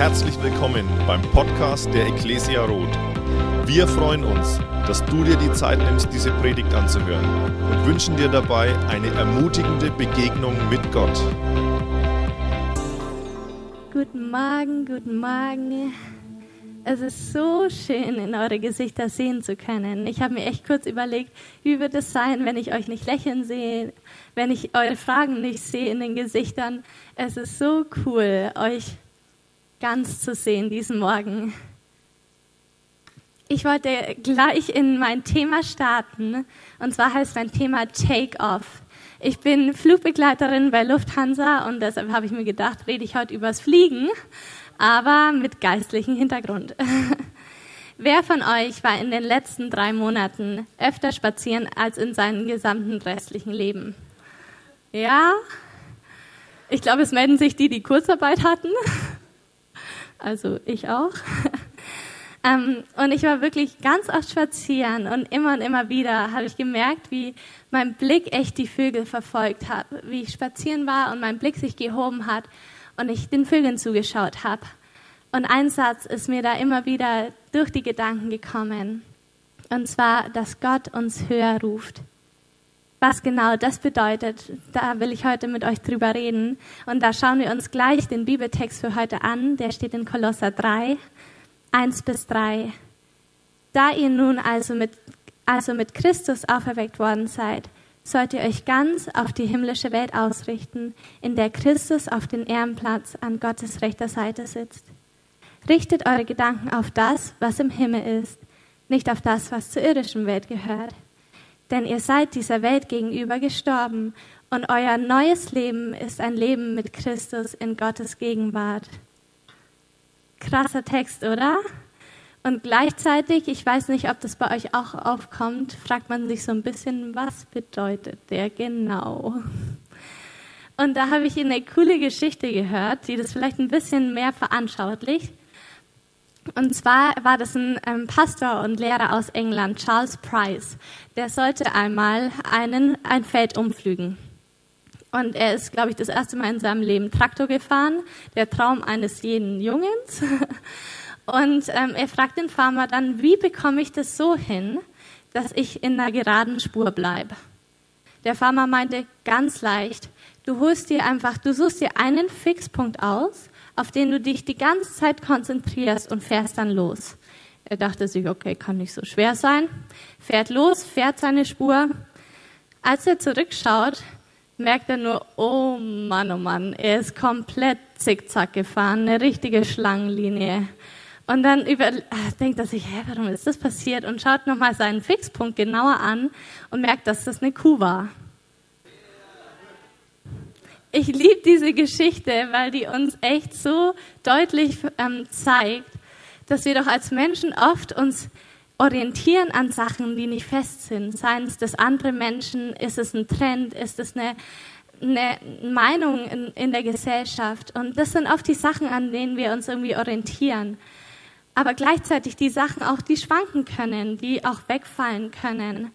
Herzlich willkommen beim Podcast der Ecclesia Roth. Wir freuen uns, dass du dir die Zeit nimmst, diese Predigt anzuhören und wünschen dir dabei eine ermutigende Begegnung mit Gott. Guten Morgen, guten Morgen. Es ist so schön, in eure Gesichter sehen zu können. Ich habe mir echt kurz überlegt, wie wird es sein, wenn ich euch nicht lächeln sehe, wenn ich eure Fragen nicht sehe in den Gesichtern. Es ist so cool, euch ganz zu sehen diesen Morgen. Ich wollte gleich in mein Thema starten. Und zwar heißt mein Thema Take Off. Ich bin Flugbegleiterin bei Lufthansa und deshalb habe ich mir gedacht, rede ich heute übers Fliegen, aber mit geistlichem Hintergrund. Wer von euch war in den letzten drei Monaten öfter spazieren als in seinem gesamten restlichen Leben? Ja? Ich glaube, es melden sich die, die Kurzarbeit hatten. Also ich auch. Ähm, und ich war wirklich ganz oft spazieren und immer und immer wieder habe ich gemerkt, wie mein Blick echt die Vögel verfolgt hat, wie ich spazieren war und mein Blick sich gehoben hat und ich den Vögeln zugeschaut habe. Und ein Satz ist mir da immer wieder durch die Gedanken gekommen. Und zwar, dass Gott uns höher ruft. Was genau das bedeutet, da will ich heute mit euch drüber reden. Und da schauen wir uns gleich den Bibeltext für heute an. Der steht in Kolosser 3, 1 bis 3. Da ihr nun also mit, also mit Christus auferweckt worden seid, sollt ihr euch ganz auf die himmlische Welt ausrichten, in der Christus auf den Ehrenplatz an Gottes rechter Seite sitzt. Richtet eure Gedanken auf das, was im Himmel ist, nicht auf das, was zur irdischen Welt gehört denn ihr seid dieser Welt gegenüber gestorben und euer neues Leben ist ein Leben mit Christus in Gottes Gegenwart. Krasser Text, oder? Und gleichzeitig, ich weiß nicht, ob das bei euch auch aufkommt, fragt man sich so ein bisschen, was bedeutet der genau? Und da habe ich eine coole Geschichte gehört, die das vielleicht ein bisschen mehr veranschaulicht. Und zwar war das ein ähm, Pastor und Lehrer aus England, Charles Price. Der sollte einmal einen, ein Feld umflügen. Und er ist, glaube ich, das erste Mal in seinem Leben Traktor gefahren. Der Traum eines jeden Jungens. Und ähm, er fragt den Farmer dann, wie bekomme ich das so hin, dass ich in einer geraden Spur bleibe? Der Farmer meinte, ganz leicht. Du holst dir einfach, du suchst dir einen Fixpunkt aus auf den du dich die ganze Zeit konzentrierst und fährst dann los. Er dachte sich, okay, kann nicht so schwer sein. Fährt los, fährt seine Spur. Als er zurückschaut, merkt er nur, oh Mann, oh Mann, er ist komplett zickzack gefahren, eine richtige Schlangenlinie. Und dann über, ah, denkt er sich, hä, warum ist das passiert? Und schaut nochmal seinen Fixpunkt genauer an und merkt, dass das eine Kuh war. Ich liebe diese Geschichte, weil die uns echt so deutlich ähm, zeigt, dass wir doch als Menschen oft uns orientieren an Sachen, die nicht fest sind. Seien es das andere Menschen, ist es ein Trend, ist es eine, eine Meinung in, in der Gesellschaft. Und das sind oft die Sachen, an denen wir uns irgendwie orientieren. Aber gleichzeitig die Sachen auch, die schwanken können, die auch wegfallen können.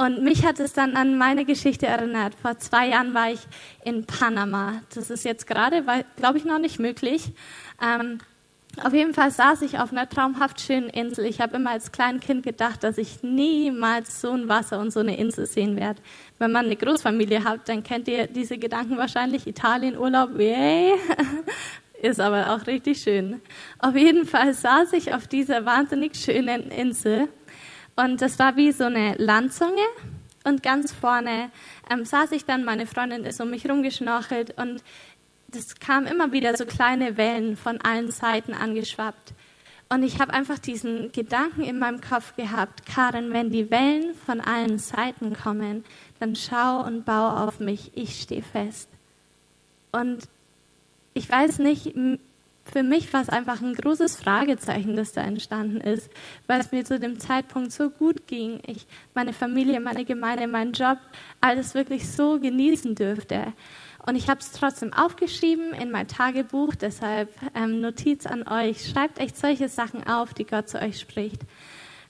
Und mich hat es dann an meine Geschichte erinnert. Vor zwei Jahren war ich in Panama. Das ist jetzt gerade, glaube ich, noch nicht möglich. Ähm, auf jeden Fall saß ich auf einer traumhaft schönen Insel. Ich habe immer als Kleinkind gedacht, dass ich niemals so ein Wasser und so eine Insel sehen werde. Wenn man eine Großfamilie hat, dann kennt ihr diese Gedanken wahrscheinlich. Italien, Urlaub, yay. Ist aber auch richtig schön. Auf jeden Fall saß ich auf dieser wahnsinnig schönen Insel und das war wie so eine Landzunge. Und ganz vorne ähm, saß ich dann, meine Freundin ist um mich rumgeschnorchelt und das kam immer wieder so kleine Wellen von allen Seiten angeschwappt. Und ich habe einfach diesen Gedanken in meinem Kopf gehabt, Karin, wenn die Wellen von allen Seiten kommen, dann schau und bau auf mich, ich stehe fest. Und ich weiß nicht, für mich war es einfach ein großes Fragezeichen, das da entstanden ist, weil es mir zu dem Zeitpunkt so gut ging. Ich meine Familie, meine Gemeinde, meinen Job, alles wirklich so genießen dürfte. Und ich habe es trotzdem aufgeschrieben in mein Tagebuch, deshalb ähm, Notiz an euch. Schreibt echt solche Sachen auf, die Gott zu euch spricht.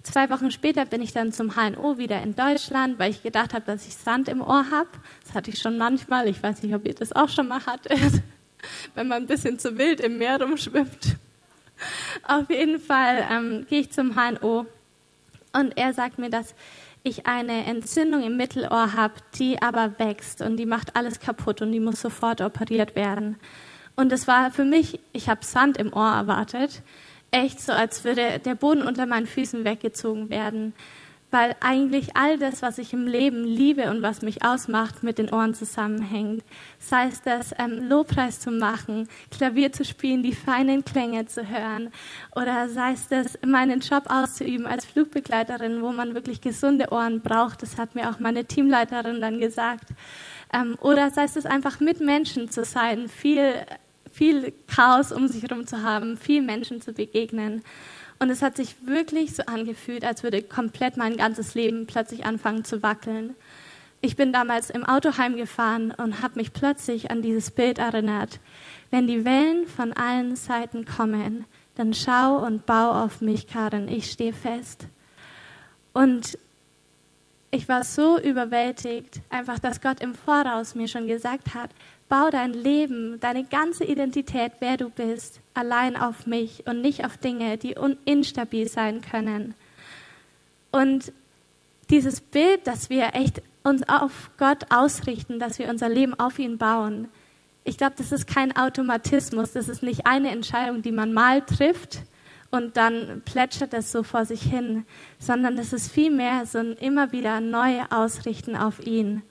Zwei Wochen später bin ich dann zum HNO wieder in Deutschland, weil ich gedacht habe, dass ich Sand im Ohr habe. Das hatte ich schon manchmal. Ich weiß nicht, ob ihr das auch schon mal hattet wenn man ein bisschen zu wild im Meer rumschwimmt. Auf jeden Fall ähm, gehe ich zum HNO und er sagt mir, dass ich eine Entzündung im Mittelohr habe, die aber wächst und die macht alles kaputt und die muss sofort operiert werden. Und es war für mich, ich habe Sand im Ohr erwartet, echt so, als würde der Boden unter meinen Füßen weggezogen werden weil eigentlich all das, was ich im Leben liebe und was mich ausmacht, mit den Ohren zusammenhängt. Sei es das, ähm, Lobpreis zu machen, Klavier zu spielen, die feinen Klänge zu hören, oder sei es das, meinen Job auszuüben als Flugbegleiterin, wo man wirklich gesunde Ohren braucht. Das hat mir auch meine Teamleiterin dann gesagt. Ähm, oder sei es das einfach mit Menschen zu sein, viel, viel Chaos um sich herum zu haben, viel Menschen zu begegnen. Und es hat sich wirklich so angefühlt, als würde komplett mein ganzes Leben plötzlich anfangen zu wackeln. Ich bin damals im Auto heimgefahren und habe mich plötzlich an dieses Bild erinnert. Wenn die Wellen von allen Seiten kommen, dann schau und bau auf mich, Karin, ich stehe fest. Und ich war so überwältigt, einfach, dass Gott im Voraus mir schon gesagt hat, bau dein Leben, deine ganze Identität, wer du bist, allein auf mich und nicht auf Dinge, die instabil sein können. Und dieses Bild, dass wir echt uns auf Gott ausrichten, dass wir unser Leben auf ihn bauen, ich glaube, das ist kein Automatismus, das ist nicht eine Entscheidung, die man mal trifft und dann plätschert es so vor sich hin, sondern das ist vielmehr so ein immer wieder neu ausrichten auf ihn.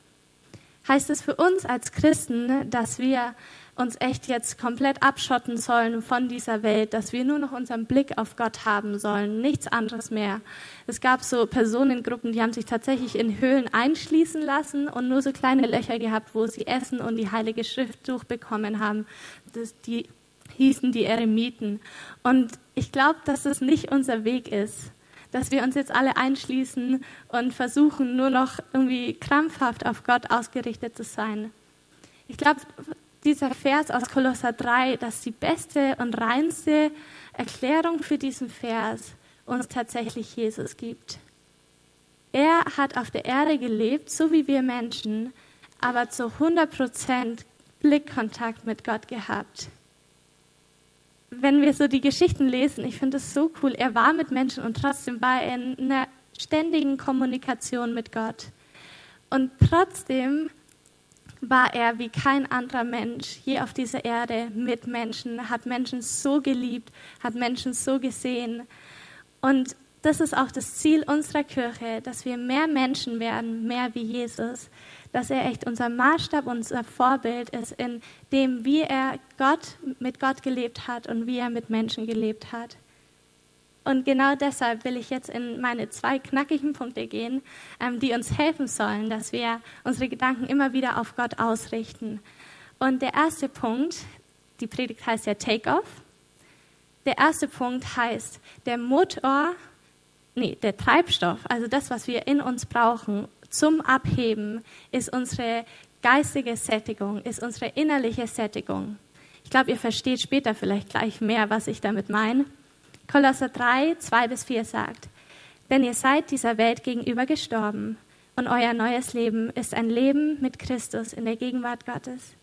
Heißt es für uns als Christen, dass wir uns echt jetzt komplett abschotten sollen von dieser Welt, dass wir nur noch unseren Blick auf Gott haben sollen, nichts anderes mehr. Es gab so Personengruppen, die haben sich tatsächlich in Höhlen einschließen lassen und nur so kleine Löcher gehabt, wo sie Essen und die Heilige Schrift durchbekommen haben. Das, die hießen die Eremiten. Und ich glaube, dass es nicht unser Weg ist, dass wir uns jetzt alle einschließen und versuchen, nur noch irgendwie krampfhaft auf Gott ausgerichtet zu sein. Ich glaube, dieser Vers aus Kolosser 3, dass die beste und reinste Erklärung für diesen Vers uns tatsächlich Jesus gibt. Er hat auf der Erde gelebt, so wie wir Menschen, aber zu 100 Prozent Blickkontakt mit Gott gehabt. Wenn wir so die Geschichten lesen, ich finde es so cool, er war mit Menschen und trotzdem war er in einer ständigen Kommunikation mit Gott. Und trotzdem war er wie kein anderer Mensch je auf dieser Erde mit Menschen, hat Menschen so geliebt, hat Menschen so gesehen. Und das ist auch das Ziel unserer Kirche, dass wir mehr Menschen werden, mehr wie Jesus, dass er echt unser Maßstab, unser Vorbild ist in dem, wie er Gott mit Gott gelebt hat und wie er mit Menschen gelebt hat. Und genau deshalb will ich jetzt in meine zwei knackigen Punkte gehen, ähm, die uns helfen sollen, dass wir unsere Gedanken immer wieder auf Gott ausrichten. Und der erste Punkt, die Predigt heißt ja Take-Off. Der erste Punkt heißt, der Motor, nee, der Treibstoff, also das, was wir in uns brauchen zum Abheben, ist unsere geistige Sättigung, ist unsere innerliche Sättigung. Ich glaube, ihr versteht später vielleicht gleich mehr, was ich damit meine. Kolosser 3, 2 bis 4 sagt, denn ihr seid dieser Welt gegenüber gestorben und euer neues Leben ist ein Leben mit Christus in der Gegenwart Gottes.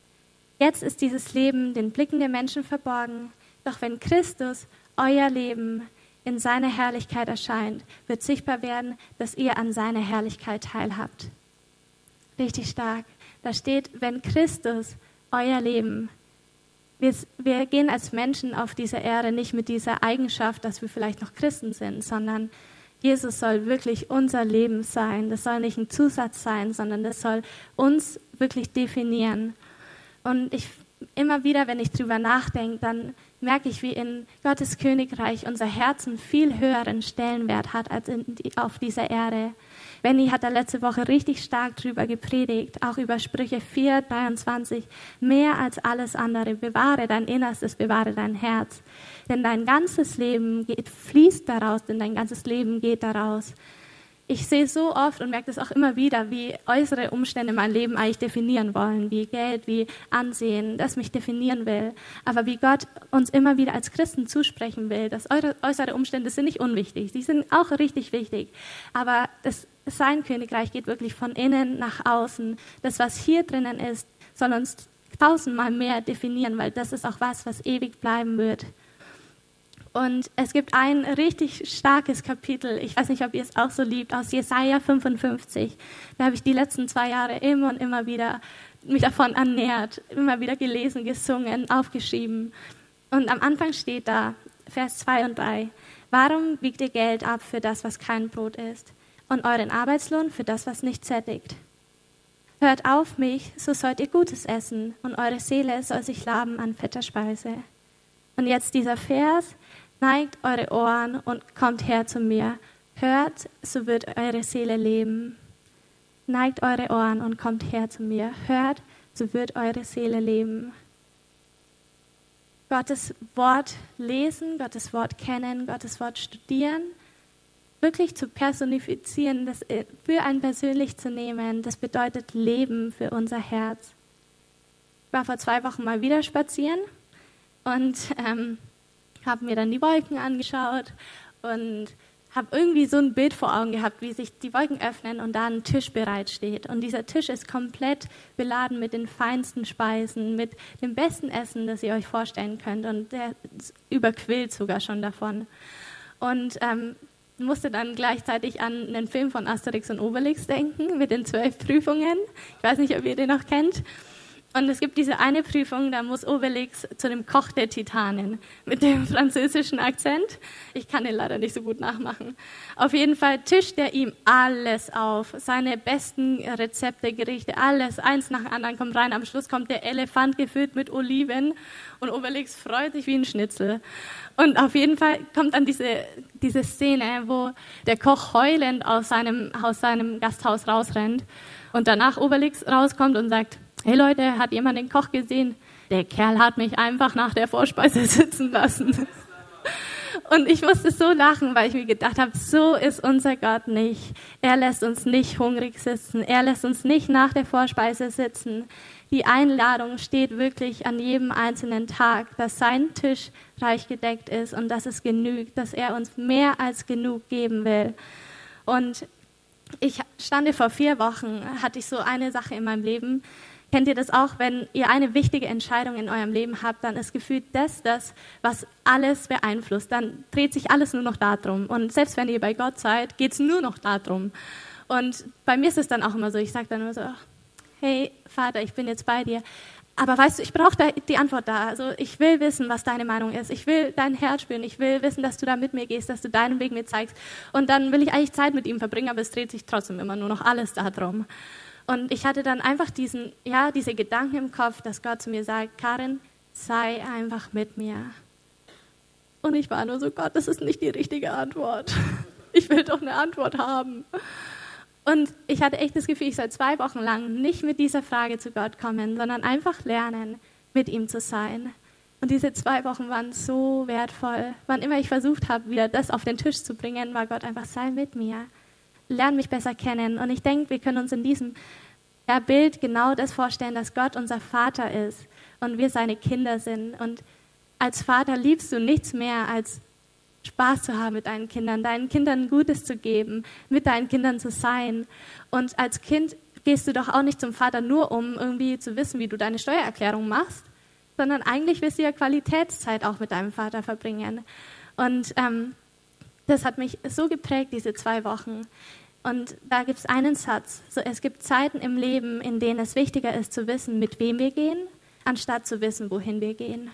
Jetzt ist dieses Leben den Blicken der Menschen verborgen, doch wenn Christus, euer Leben, in seiner Herrlichkeit erscheint, wird sichtbar werden, dass ihr an seiner Herrlichkeit teilhabt. Richtig stark. Da steht, wenn Christus, euer Leben, wir, wir gehen als Menschen auf dieser Erde nicht mit dieser Eigenschaft, dass wir vielleicht noch Christen sind, sondern Jesus soll wirklich unser Leben sein. Das soll nicht ein Zusatz sein, sondern das soll uns wirklich definieren. Und ich immer wieder, wenn ich drüber nachdenke, dann merke ich, wie in Gottes Königreich unser Herzen viel höheren Stellenwert hat als die, auf dieser Erde. Benny hat da letzte Woche richtig stark drüber gepredigt, auch über Sprüche 4, 23. Mehr als alles andere, bewahre dein Innerstes, bewahre dein Herz. Denn dein ganzes Leben geht, fließt daraus, denn dein ganzes Leben geht daraus ich sehe so oft und merke das auch immer wieder, wie äußere Umstände mein Leben eigentlich definieren wollen, wie Geld, wie Ansehen, das mich definieren will. Aber wie Gott uns immer wieder als Christen zusprechen will, dass äußere Umstände sind nicht unwichtig, die sind auch richtig wichtig. Aber das, sein Königreich geht wirklich von innen nach außen. Das, was hier drinnen ist, soll uns tausendmal mehr definieren, weil das ist auch was, was ewig bleiben wird. Und es gibt ein richtig starkes Kapitel, ich weiß nicht, ob ihr es auch so liebt, aus Jesaja 55. Da habe ich die letzten zwei Jahre immer und immer wieder mich davon ernährt, immer wieder gelesen, gesungen, aufgeschrieben. Und am Anfang steht da, Vers 2 und 3, Warum wiegt ihr Geld ab für das, was kein Brot ist, und euren Arbeitslohn für das, was nicht sättigt? Hört auf mich, so sollt ihr Gutes essen, und eure Seele soll sich laben an fetter Speise. Und jetzt dieser Vers, neigt eure Ohren und kommt her zu mir. Hört, so wird eure Seele leben. Neigt eure Ohren und kommt her zu mir. Hört, so wird eure Seele leben. Gottes Wort lesen, Gottes Wort kennen, Gottes Wort studieren, wirklich zu personifizieren, das für ein persönlich zu nehmen, das bedeutet Leben für unser Herz. Ich war vor zwei Wochen mal wieder spazieren und ähm, habe mir dann die Wolken angeschaut und habe irgendwie so ein Bild vor Augen gehabt, wie sich die Wolken öffnen und da ein Tisch bereitsteht. Und dieser Tisch ist komplett beladen mit den feinsten Speisen, mit dem besten Essen, das ihr euch vorstellen könnt. Und der überquillt sogar schon davon. Und ähm, musste dann gleichzeitig an einen Film von Asterix und Obelix denken, mit den zwölf Prüfungen. Ich weiß nicht, ob ihr den noch kennt. Und es gibt diese eine Prüfung, da muss Obelix zu dem Koch der Titanen mit dem französischen Akzent. Ich kann den leider nicht so gut nachmachen. Auf jeden Fall tischt er ihm alles auf. Seine besten Rezepte, Gerichte, alles, eins nach dem anderen kommt rein. Am Schluss kommt der Elefant gefüllt mit Oliven und Obelix freut sich wie ein Schnitzel. Und auf jeden Fall kommt dann diese, diese Szene, wo der Koch heulend aus seinem, aus seinem Gasthaus rausrennt und danach Obelix rauskommt und sagt, hey Leute, hat jemand den Koch gesehen? Der Kerl hat mich einfach nach der Vorspeise sitzen lassen. Und ich musste so lachen, weil ich mir gedacht habe, so ist unser Gott nicht. Er lässt uns nicht hungrig sitzen. Er lässt uns nicht nach der Vorspeise sitzen. Die Einladung steht wirklich an jedem einzelnen Tag, dass sein Tisch reich gedeckt ist und dass es genügt, dass er uns mehr als genug geben will. Und ich stande vor vier Wochen, hatte ich so eine Sache in meinem Leben, Kennt ihr das auch, wenn ihr eine wichtige Entscheidung in eurem Leben habt, dann ist gefühlt das das, was alles beeinflusst. Dann dreht sich alles nur noch darum. Und selbst wenn ihr bei Gott seid, geht es nur noch darum. Und bei mir ist es dann auch immer so, ich sage dann immer so, hey Vater, ich bin jetzt bei dir. Aber weißt du, ich brauche die Antwort da. Also ich will wissen, was deine Meinung ist. Ich will dein Herz spüren. Ich will wissen, dass du da mit mir gehst, dass du deinen Weg mir zeigst. Und dann will ich eigentlich Zeit mit ihm verbringen, aber es dreht sich trotzdem immer nur noch alles darum. Und ich hatte dann einfach diesen, ja, diese Gedanken im Kopf, dass Gott zu mir sagt, Karin, sei einfach mit mir. Und ich war nur so, Gott, das ist nicht die richtige Antwort. Ich will doch eine Antwort haben. Und ich hatte echt das Gefühl, ich soll zwei Wochen lang nicht mit dieser Frage zu Gott kommen, sondern einfach lernen, mit ihm zu sein. Und diese zwei Wochen waren so wertvoll. Wann immer ich versucht habe, wieder das auf den Tisch zu bringen, war Gott einfach, sei mit mir lerne mich besser kennen. Und ich denke, wir können uns in diesem Bild genau das vorstellen, dass Gott unser Vater ist und wir seine Kinder sind. Und als Vater liebst du nichts mehr, als Spaß zu haben mit deinen Kindern, deinen Kindern Gutes zu geben, mit deinen Kindern zu sein. Und als Kind gehst du doch auch nicht zum Vater nur, um irgendwie zu wissen, wie du deine Steuererklärung machst, sondern eigentlich willst du ja Qualitätszeit auch mit deinem Vater verbringen. Und ähm, das hat mich so geprägt, diese zwei Wochen. Und da gibt es einen Satz. So, es gibt Zeiten im Leben, in denen es wichtiger ist zu wissen, mit wem wir gehen, anstatt zu wissen, wohin wir gehen.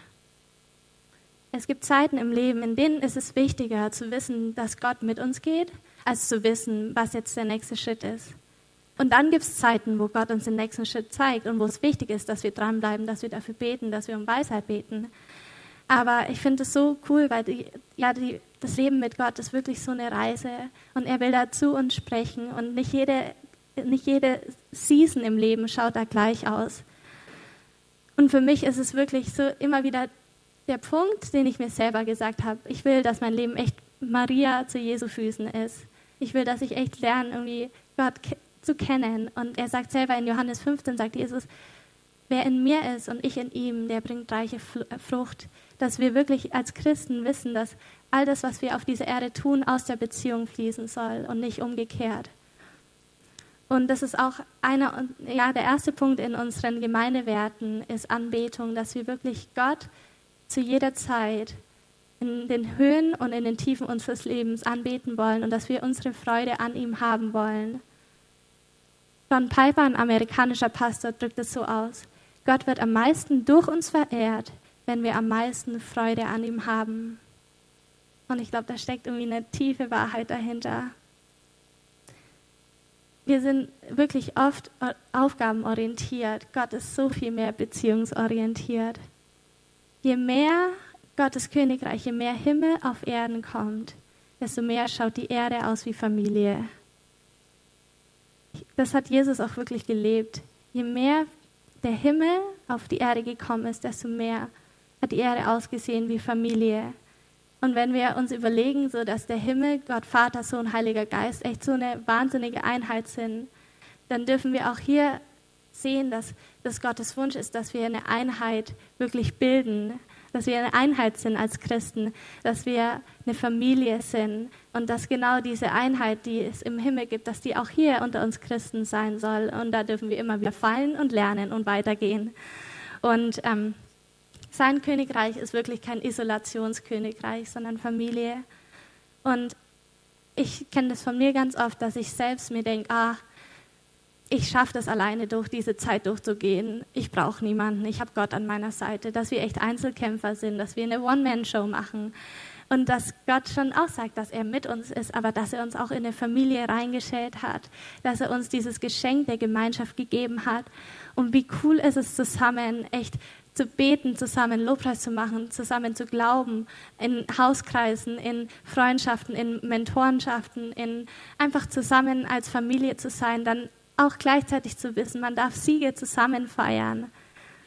Es gibt Zeiten im Leben, in denen ist es wichtiger zu wissen, dass Gott mit uns geht, als zu wissen, was jetzt der nächste Schritt ist. Und dann gibt es Zeiten, wo Gott uns den nächsten Schritt zeigt und wo es wichtig ist, dass wir dranbleiben, dass wir dafür beten, dass wir um Weisheit beten. Aber ich finde es so cool, weil die, ja, die, das Leben mit Gott ist wirklich so eine Reise und er will da zu uns sprechen und nicht jede, nicht jede Season im Leben schaut da gleich aus. Und für mich ist es wirklich so immer wieder der Punkt, den ich mir selber gesagt habe. Ich will, dass mein Leben echt Maria zu Jesu Füßen ist. Ich will, dass ich echt lerne, irgendwie Gott zu kennen. Und er sagt selber in Johannes 15, sagt Jesus, wer in mir ist und ich in ihm, der bringt reiche Frucht dass wir wirklich als Christen wissen, dass all das, was wir auf dieser Erde tun, aus der Beziehung fließen soll und nicht umgekehrt. Und das ist auch einer, ja, der erste Punkt in unseren Gemeindewerten ist Anbetung, dass wir wirklich Gott zu jeder Zeit in den Höhen und in den Tiefen unseres Lebens anbeten wollen und dass wir unsere Freude an ihm haben wollen. John Piper, ein amerikanischer Pastor, drückt es so aus. Gott wird am meisten durch uns verehrt, wenn wir am meisten Freude an ihm haben. Und ich glaube, da steckt irgendwie eine tiefe Wahrheit dahinter. Wir sind wirklich oft aufgabenorientiert. Gott ist so viel mehr beziehungsorientiert. Je mehr Gottes Königreich, je mehr Himmel auf Erden kommt, desto mehr schaut die Erde aus wie Familie. Das hat Jesus auch wirklich gelebt. Je mehr der Himmel auf die Erde gekommen ist, desto mehr hat die Erde ausgesehen wie Familie. Und wenn wir uns überlegen, so dass der Himmel, Gott, Vater, Sohn, Heiliger Geist echt so eine wahnsinnige Einheit sind, dann dürfen wir auch hier sehen, dass das Gottes Wunsch ist, dass wir eine Einheit wirklich bilden, dass wir eine Einheit sind als Christen, dass wir eine Familie sind und dass genau diese Einheit, die es im Himmel gibt, dass die auch hier unter uns Christen sein soll. Und da dürfen wir immer wieder fallen und lernen und weitergehen. Und ähm, sein Königreich ist wirklich kein Isolationskönigreich, sondern Familie. Und ich kenne das von mir ganz oft, dass ich selbst mir denke, ah, ich schaffe das alleine durch diese Zeit durchzugehen. Ich brauche niemanden. Ich habe Gott an meiner Seite. Dass wir echt Einzelkämpfer sind, dass wir eine One-Man-Show machen. Und dass Gott schon auch sagt, dass er mit uns ist, aber dass er uns auch in eine Familie reingestellt hat, dass er uns dieses Geschenk der Gemeinschaft gegeben hat. Und wie cool ist es zusammen, echt zu beten, zusammen Lobpreis zu machen, zusammen zu glauben, in Hauskreisen, in Freundschaften, in Mentorenschaften, in einfach zusammen als Familie zu sein, dann auch gleichzeitig zu wissen, man darf Siege zusammen feiern.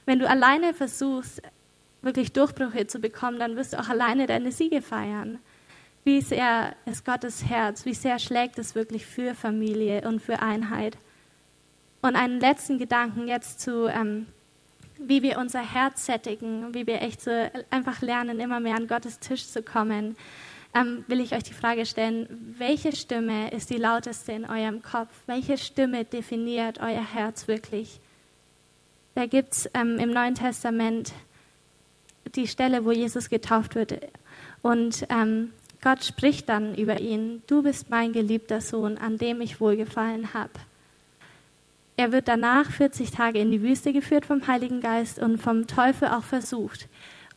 Wenn du alleine versuchst, wirklich Durchbrüche zu bekommen, dann wirst du auch alleine deine Siege feiern. Wie sehr ist Gottes Herz, wie sehr schlägt es wirklich für Familie und für Einheit. Und einen letzten Gedanken jetzt zu, ähm, wie wir unser Herz sättigen, wie wir echt so einfach lernen, immer mehr an Gottes Tisch zu kommen ähm, will ich euch die Frage stellen, welche Stimme ist die lauteste in eurem Kopf? Welche Stimme definiert euer Herz wirklich? Da gibt es ähm, im Neuen Testament die Stelle, wo Jesus getauft wird. Und ähm, Gott spricht dann über ihn, du bist mein geliebter Sohn, an dem ich wohlgefallen habe. Er wird danach 40 Tage in die Wüste geführt vom Heiligen Geist und vom Teufel auch versucht.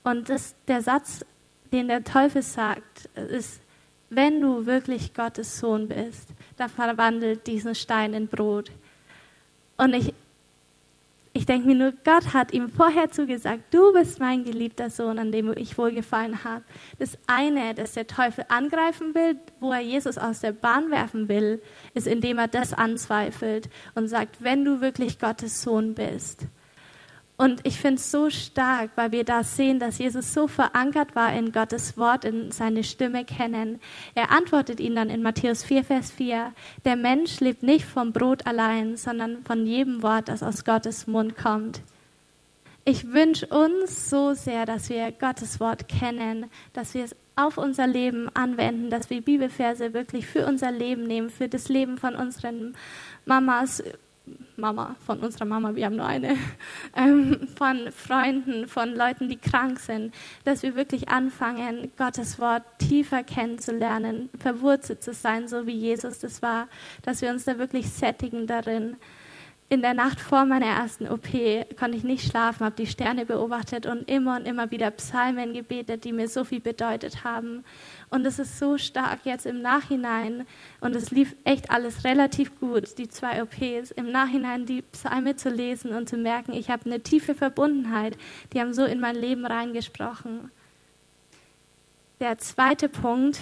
Und das, der Satz den der Teufel sagt, ist, wenn du wirklich Gottes Sohn bist, dann verwandelt diesen Stein in Brot. Und ich, ich denke mir nur, Gott hat ihm vorher zugesagt, du bist mein geliebter Sohn, an dem ich wohlgefallen habe. Das eine, das der Teufel angreifen will, wo er Jesus aus der Bahn werfen will, ist, indem er das anzweifelt und sagt, wenn du wirklich Gottes Sohn bist, und ich finde es so stark, weil wir da sehen, dass Jesus so verankert war in Gottes Wort, in seine Stimme kennen. Er antwortet ihnen dann in Matthäus 4, Vers 4, der Mensch lebt nicht vom Brot allein, sondern von jedem Wort, das aus Gottes Mund kommt. Ich wünsche uns so sehr, dass wir Gottes Wort kennen, dass wir es auf unser Leben anwenden, dass wir Bibelverse wirklich für unser Leben nehmen, für das Leben von unseren Mamas, Mama, von unserer Mama, wir haben nur eine, ähm, von Freunden, von Leuten, die krank sind, dass wir wirklich anfangen, Gottes Wort tiefer kennenzulernen, verwurzelt zu sein, so wie Jesus das war, dass wir uns da wirklich sättigen darin, in der Nacht vor meiner ersten OP konnte ich nicht schlafen, habe die Sterne beobachtet und immer und immer wieder Psalmen gebetet, die mir so viel bedeutet haben. Und es ist so stark jetzt im Nachhinein und es lief echt alles relativ gut, die zwei OPs, im Nachhinein die Psalme zu lesen und zu merken, ich habe eine tiefe Verbundenheit, die haben so in mein Leben reingesprochen. Der zweite Punkt,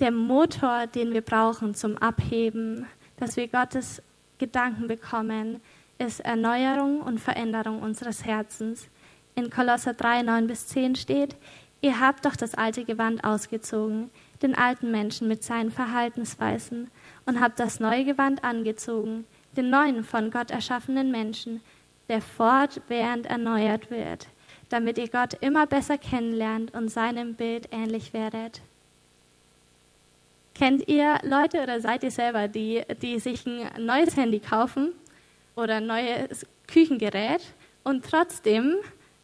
der Motor, den wir brauchen zum Abheben, dass wir Gottes Gedanken bekommen, ist Erneuerung und Veränderung unseres Herzens. In Kolosser 3, 9 bis 10 steht, ihr habt doch das alte Gewand ausgezogen, den alten Menschen mit seinen Verhaltensweisen, und habt das neue Gewand angezogen, den neuen von Gott erschaffenen Menschen, der fortwährend erneuert wird, damit ihr Gott immer besser kennenlernt und seinem Bild ähnlich werdet. Kennt ihr Leute oder seid ihr selber, die, die sich ein neues Handy kaufen oder ein neues Küchengerät und trotzdem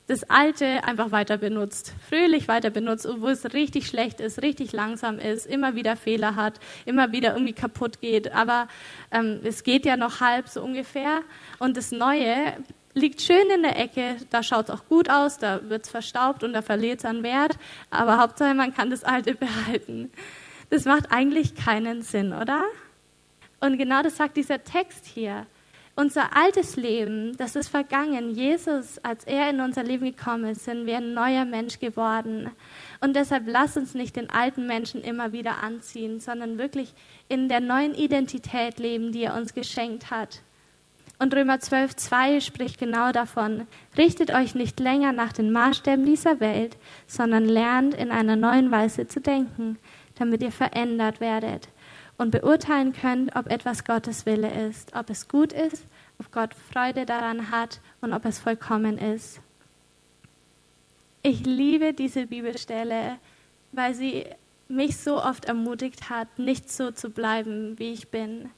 das Alte einfach weiter benutzt, fröhlich weiter benutzt, obwohl es richtig schlecht ist, richtig langsam ist, immer wieder Fehler hat, immer wieder irgendwie kaputt geht. Aber ähm, es geht ja noch halb so ungefähr. Und das Neue liegt schön in der Ecke, da schaut es auch gut aus, da wird es verstaubt und da verliert es an Wert. Aber Hauptsache, man kann das Alte behalten. Das macht eigentlich keinen Sinn, oder? Und genau das sagt dieser Text hier. Unser altes Leben, das ist vergangen. Jesus, als er in unser Leben gekommen ist, sind wir ein neuer Mensch geworden. Und deshalb lass uns nicht den alten Menschen immer wieder anziehen, sondern wirklich in der neuen Identität leben, die er uns geschenkt hat. Und Römer 12, 2 spricht genau davon. Richtet euch nicht länger nach den Maßstäben dieser Welt, sondern lernt in einer neuen Weise zu denken, damit ihr verändert werdet und beurteilen könnt, ob etwas Gottes Wille ist, ob es gut ist, ob Gott Freude daran hat und ob es vollkommen ist. Ich liebe diese Bibelstelle, weil sie mich so oft ermutigt hat, nicht so zu bleiben, wie ich bin,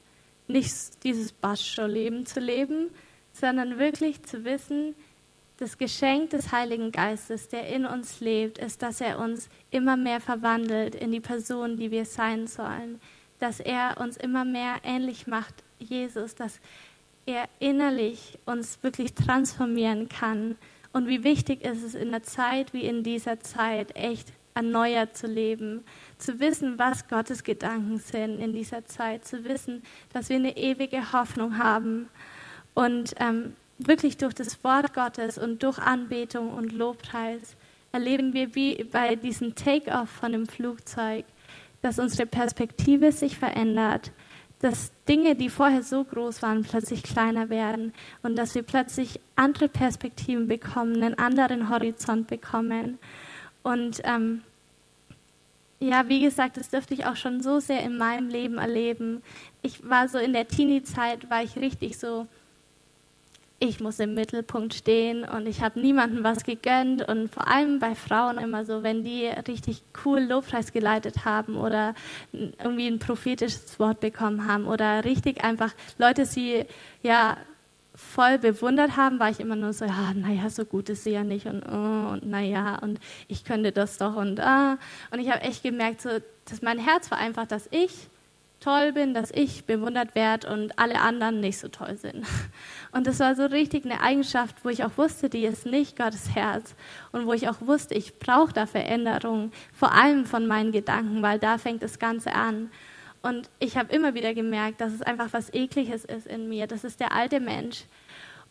nicht dieses Bascho-Leben zu leben, sondern wirklich zu wissen, das Geschenk des Heiligen Geistes, der in uns lebt, ist, dass er uns immer mehr verwandelt in die Person, die wir sein sollen, dass er uns immer mehr ähnlich macht, Jesus, dass er innerlich uns wirklich transformieren kann. Und wie wichtig ist es in einer Zeit wie in dieser Zeit, echt erneuert zu leben, zu wissen, was Gottes Gedanken sind in dieser Zeit, zu wissen, dass wir eine ewige Hoffnung haben. Und ähm, wirklich durch das Wort Gottes und durch Anbetung und Lobpreis erleben wir wie bei diesem Take-off von dem Flugzeug, dass unsere Perspektive sich verändert, dass Dinge, die vorher so groß waren, plötzlich kleiner werden und dass wir plötzlich andere Perspektiven bekommen, einen anderen Horizont bekommen. Und ähm, ja, wie gesagt, das dürfte ich auch schon so sehr in meinem Leben erleben. Ich war so in der Teenie-Zeit, war ich richtig so ich muss im Mittelpunkt stehen und ich habe niemandem was gegönnt und vor allem bei Frauen immer so, wenn die richtig cool Lobpreis geleitet haben oder irgendwie ein prophetisches Wort bekommen haben oder richtig einfach Leute sie ja voll bewundert haben, war ich immer nur so, ja, naja, so gut ist sie ja nicht und, oh, und naja, und ich könnte das doch und ah. Und ich habe echt gemerkt, so, dass mein Herz war einfach, dass ich toll bin, dass ich bewundert werde und alle anderen nicht so toll sind. Und das war so richtig eine Eigenschaft, wo ich auch wusste, die ist nicht Gottes Herz und wo ich auch wusste, ich brauche da Veränderung, vor allem von meinen Gedanken, weil da fängt das Ganze an. Und ich habe immer wieder gemerkt, dass es einfach was Ekliges ist in mir. Das ist der alte Mensch.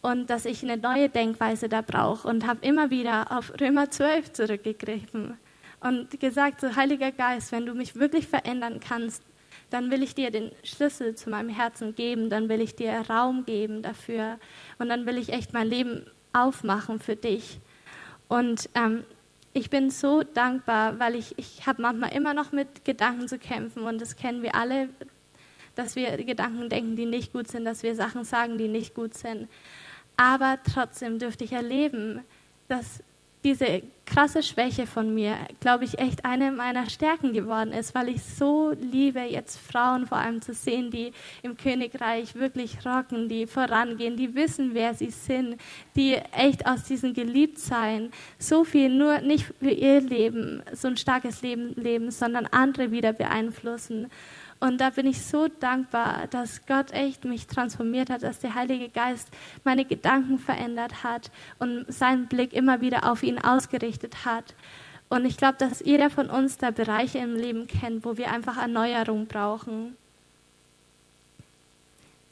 Und dass ich eine neue Denkweise da brauche. Und habe immer wieder auf Römer 12 zurückgegriffen und gesagt, so Heiliger Geist, wenn du mich wirklich verändern kannst, dann will ich dir den Schlüssel zu meinem Herzen geben, dann will ich dir Raum geben dafür und dann will ich echt mein Leben aufmachen für dich. Und ähm, ich bin so dankbar, weil ich, ich habe manchmal immer noch mit Gedanken zu kämpfen und das kennen wir alle, dass wir Gedanken denken, die nicht gut sind, dass wir Sachen sagen, die nicht gut sind. Aber trotzdem dürfte ich erleben, dass diese krasse Schwäche von mir, glaube ich, echt eine meiner Stärken geworden ist, weil ich so liebe, jetzt Frauen vor allem zu sehen, die im Königreich wirklich rocken, die vorangehen, die wissen, wer sie sind, die echt aus diesem Geliebtsein so viel nur nicht für ihr Leben, so ein starkes Leben leben, sondern andere wieder beeinflussen. Und da bin ich so dankbar, dass Gott echt mich transformiert hat, dass der Heilige Geist meine Gedanken verändert hat und seinen Blick immer wieder auf ihn ausgerichtet hat. Und ich glaube, dass jeder von uns da Bereiche im Leben kennt, wo wir einfach Erneuerung brauchen.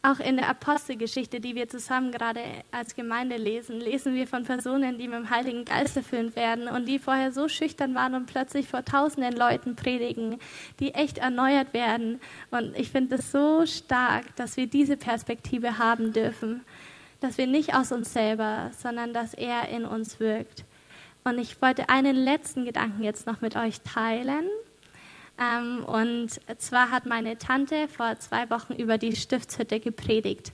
Auch in der Apostelgeschichte, die wir zusammen gerade als Gemeinde lesen, lesen wir von Personen, die mit dem Heiligen Geist erfüllt werden und die vorher so schüchtern waren und plötzlich vor tausenden Leuten predigen, die echt erneuert werden. Und ich finde es so stark, dass wir diese Perspektive haben dürfen, dass wir nicht aus uns selber, sondern dass er in uns wirkt. Und ich wollte einen letzten Gedanken jetzt noch mit euch teilen. Ähm, und zwar hat meine Tante vor zwei Wochen über die Stiftshütte gepredigt.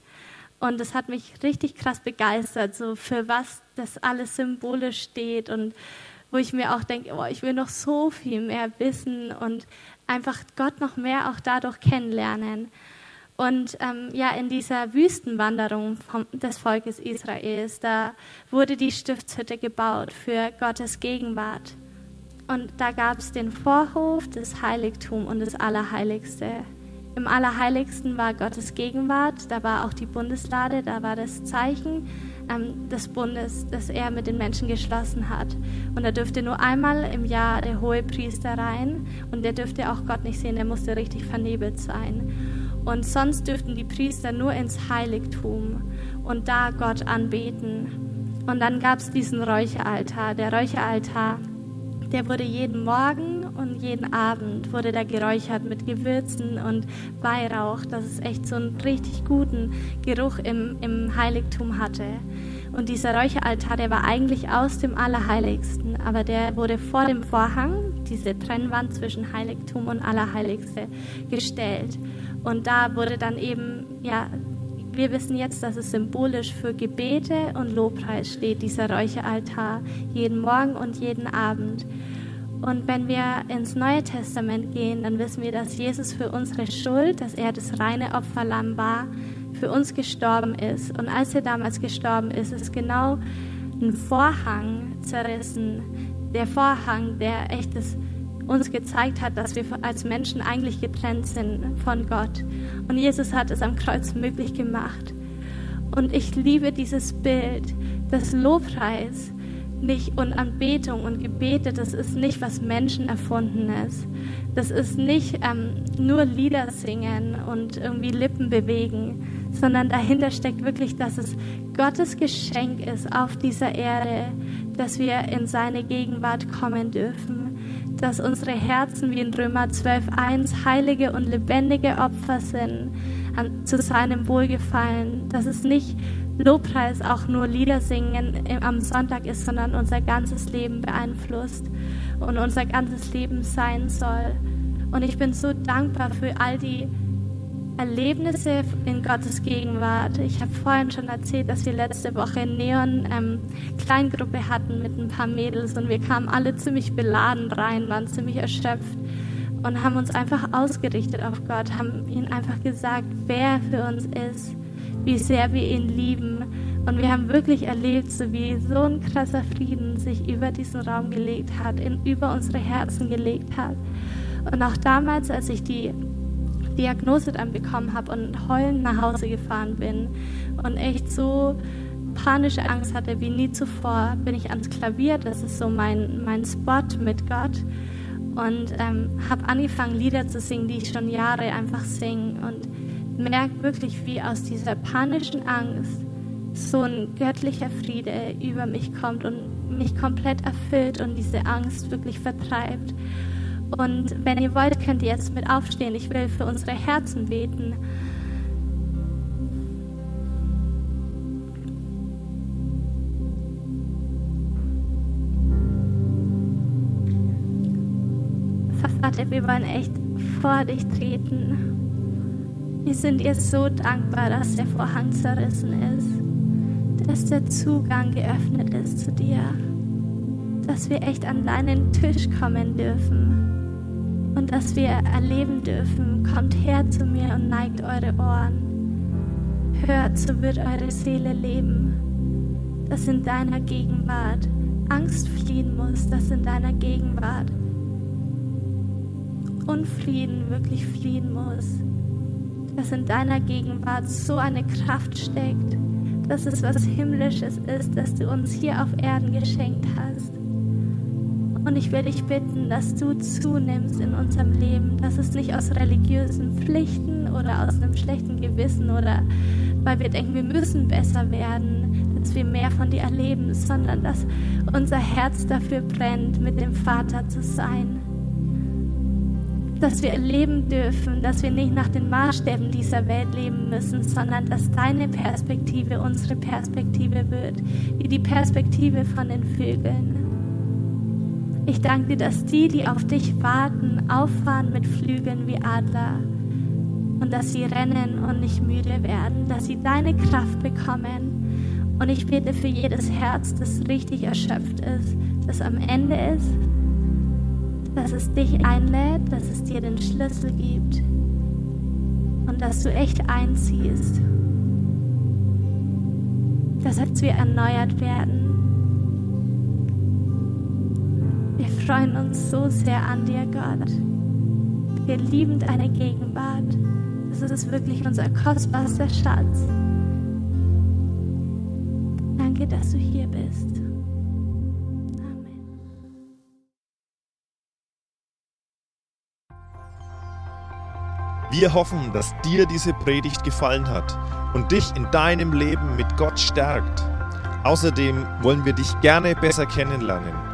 Und das hat mich richtig krass begeistert, so für was das alles symbolisch steht und wo ich mir auch denke, oh, ich will noch so viel mehr wissen und einfach Gott noch mehr auch dadurch kennenlernen. Und ähm, ja, in dieser Wüstenwanderung vom, des Volkes Israels, da wurde die Stiftshütte gebaut für Gottes Gegenwart. Und da gab es den Vorhof, das Heiligtum und das Allerheiligste. Im Allerheiligsten war Gottes Gegenwart, da war auch die Bundeslade, da war das Zeichen ähm, des Bundes, das er mit den Menschen geschlossen hat. Und da dürfte nur einmal im Jahr der hohe Priester rein und der dürfte auch Gott nicht sehen, der musste richtig vernebelt sein. Und sonst dürften die Priester nur ins Heiligtum und da Gott anbeten. Und dann gab es diesen Räucheraltar. Der Räucheraltar, der wurde jeden Morgen und jeden Abend wurde da geräuchert mit Gewürzen und Weihrauch, dass es echt so einen richtig guten Geruch im, im Heiligtum hatte. Und dieser Räucheraltar, der war eigentlich aus dem Allerheiligsten, aber der wurde vor dem Vorhang, diese Trennwand zwischen Heiligtum und Allerheiligste, gestellt. Und da wurde dann eben, ja, wir wissen jetzt, dass es symbolisch für Gebete und Lobpreis steht, dieser Räucheraltar, jeden Morgen und jeden Abend. Und wenn wir ins Neue Testament gehen, dann wissen wir, dass Jesus für unsere Schuld, dass er das reine Opferlamm war, für uns gestorben ist. Und als er damals gestorben ist, ist genau ein Vorhang zerrissen. Der Vorhang, der echt das uns gezeigt hat, dass wir als Menschen eigentlich getrennt sind von Gott. Und Jesus hat es am Kreuz möglich gemacht. Und ich liebe dieses Bild, das Lobpreis nicht und Anbetung und Gebete, das ist nicht was Menschen erfunden ist. Das ist nicht ähm, nur Lieder singen und irgendwie Lippen bewegen, sondern dahinter steckt wirklich, dass es Gottes Geschenk ist auf dieser Erde, dass wir in seine Gegenwart kommen dürfen dass unsere Herzen wie in Römer 12.1 heilige und lebendige Opfer sind an, zu seinem Wohlgefallen, dass es nicht Lobpreis auch nur Lieder singen am Sonntag ist, sondern unser ganzes Leben beeinflusst und unser ganzes Leben sein soll. Und ich bin so dankbar für all die Erlebnisse in Gottes Gegenwart. Ich habe vorhin schon erzählt, dass wir letzte Woche eine Neon-Kleingruppe ähm, hatten mit ein paar Mädels und wir kamen alle ziemlich beladen rein, waren ziemlich erschöpft und haben uns einfach ausgerichtet auf Gott, haben ihm einfach gesagt, wer für uns ist, wie sehr wir ihn lieben. Und wir haben wirklich erlebt, so wie so ein krasser Frieden sich über diesen Raum gelegt hat, in, über unsere Herzen gelegt hat. Und auch damals, als ich die Diagnose dann bekommen habe und heulend nach Hause gefahren bin und echt so panische Angst hatte wie nie zuvor, bin ich ans Klavier, das ist so mein, mein Spot mit Gott und ähm, habe angefangen Lieder zu singen, die ich schon Jahre einfach singe und merke wirklich, wie aus dieser panischen Angst so ein göttlicher Friede über mich kommt und mich komplett erfüllt und diese Angst wirklich vertreibt. Und wenn ihr wollt, könnt ihr jetzt mit aufstehen. Ich will für unsere Herzen beten. Vater, wir wollen echt vor dich treten. Wir sind dir so dankbar, dass der Vorhang zerrissen ist, dass der Zugang geöffnet ist zu dir, dass wir echt an deinen Tisch kommen dürfen und dass wir erleben dürfen, kommt her zu mir und neigt eure Ohren. Hört, so wird eure Seele leben. Dass in deiner Gegenwart Angst fliehen muss, dass in deiner Gegenwart Unfrieden wirklich fliehen muss. Dass in deiner Gegenwart so eine Kraft steckt, dass es was Himmlisches ist, das du uns hier auf Erden geschenkt hast. Und ich will dich bitten, dass du zunimmst in unserem Leben, dass es nicht aus religiösen Pflichten oder aus einem schlechten Gewissen oder weil wir denken, wir müssen besser werden, dass wir mehr von dir erleben, sondern dass unser Herz dafür brennt, mit dem Vater zu sein. Dass wir erleben dürfen, dass wir nicht nach den Maßstäben dieser Welt leben müssen, sondern dass deine Perspektive unsere Perspektive wird, wie die Perspektive von den Vögeln. Ich danke dir, dass die, die auf dich warten, auffahren mit Flügeln wie Adler und dass sie rennen und nicht müde werden, dass sie deine Kraft bekommen. Und ich bete für jedes Herz, das richtig erschöpft ist, das am Ende ist, dass es dich einlädt, dass es dir den Schlüssel gibt, und dass du echt einziehst, dass wir erneuert werden. Freuen uns so sehr an dir, Gott. Wir lieben deine Gegenwart. Das ist wirklich unser kostbarster Schatz. Danke, dass du hier bist. Wir hoffen, dass dir diese Predigt gefallen hat und dich in deinem Leben mit Gott stärkt. Außerdem wollen wir dich gerne besser kennenlernen.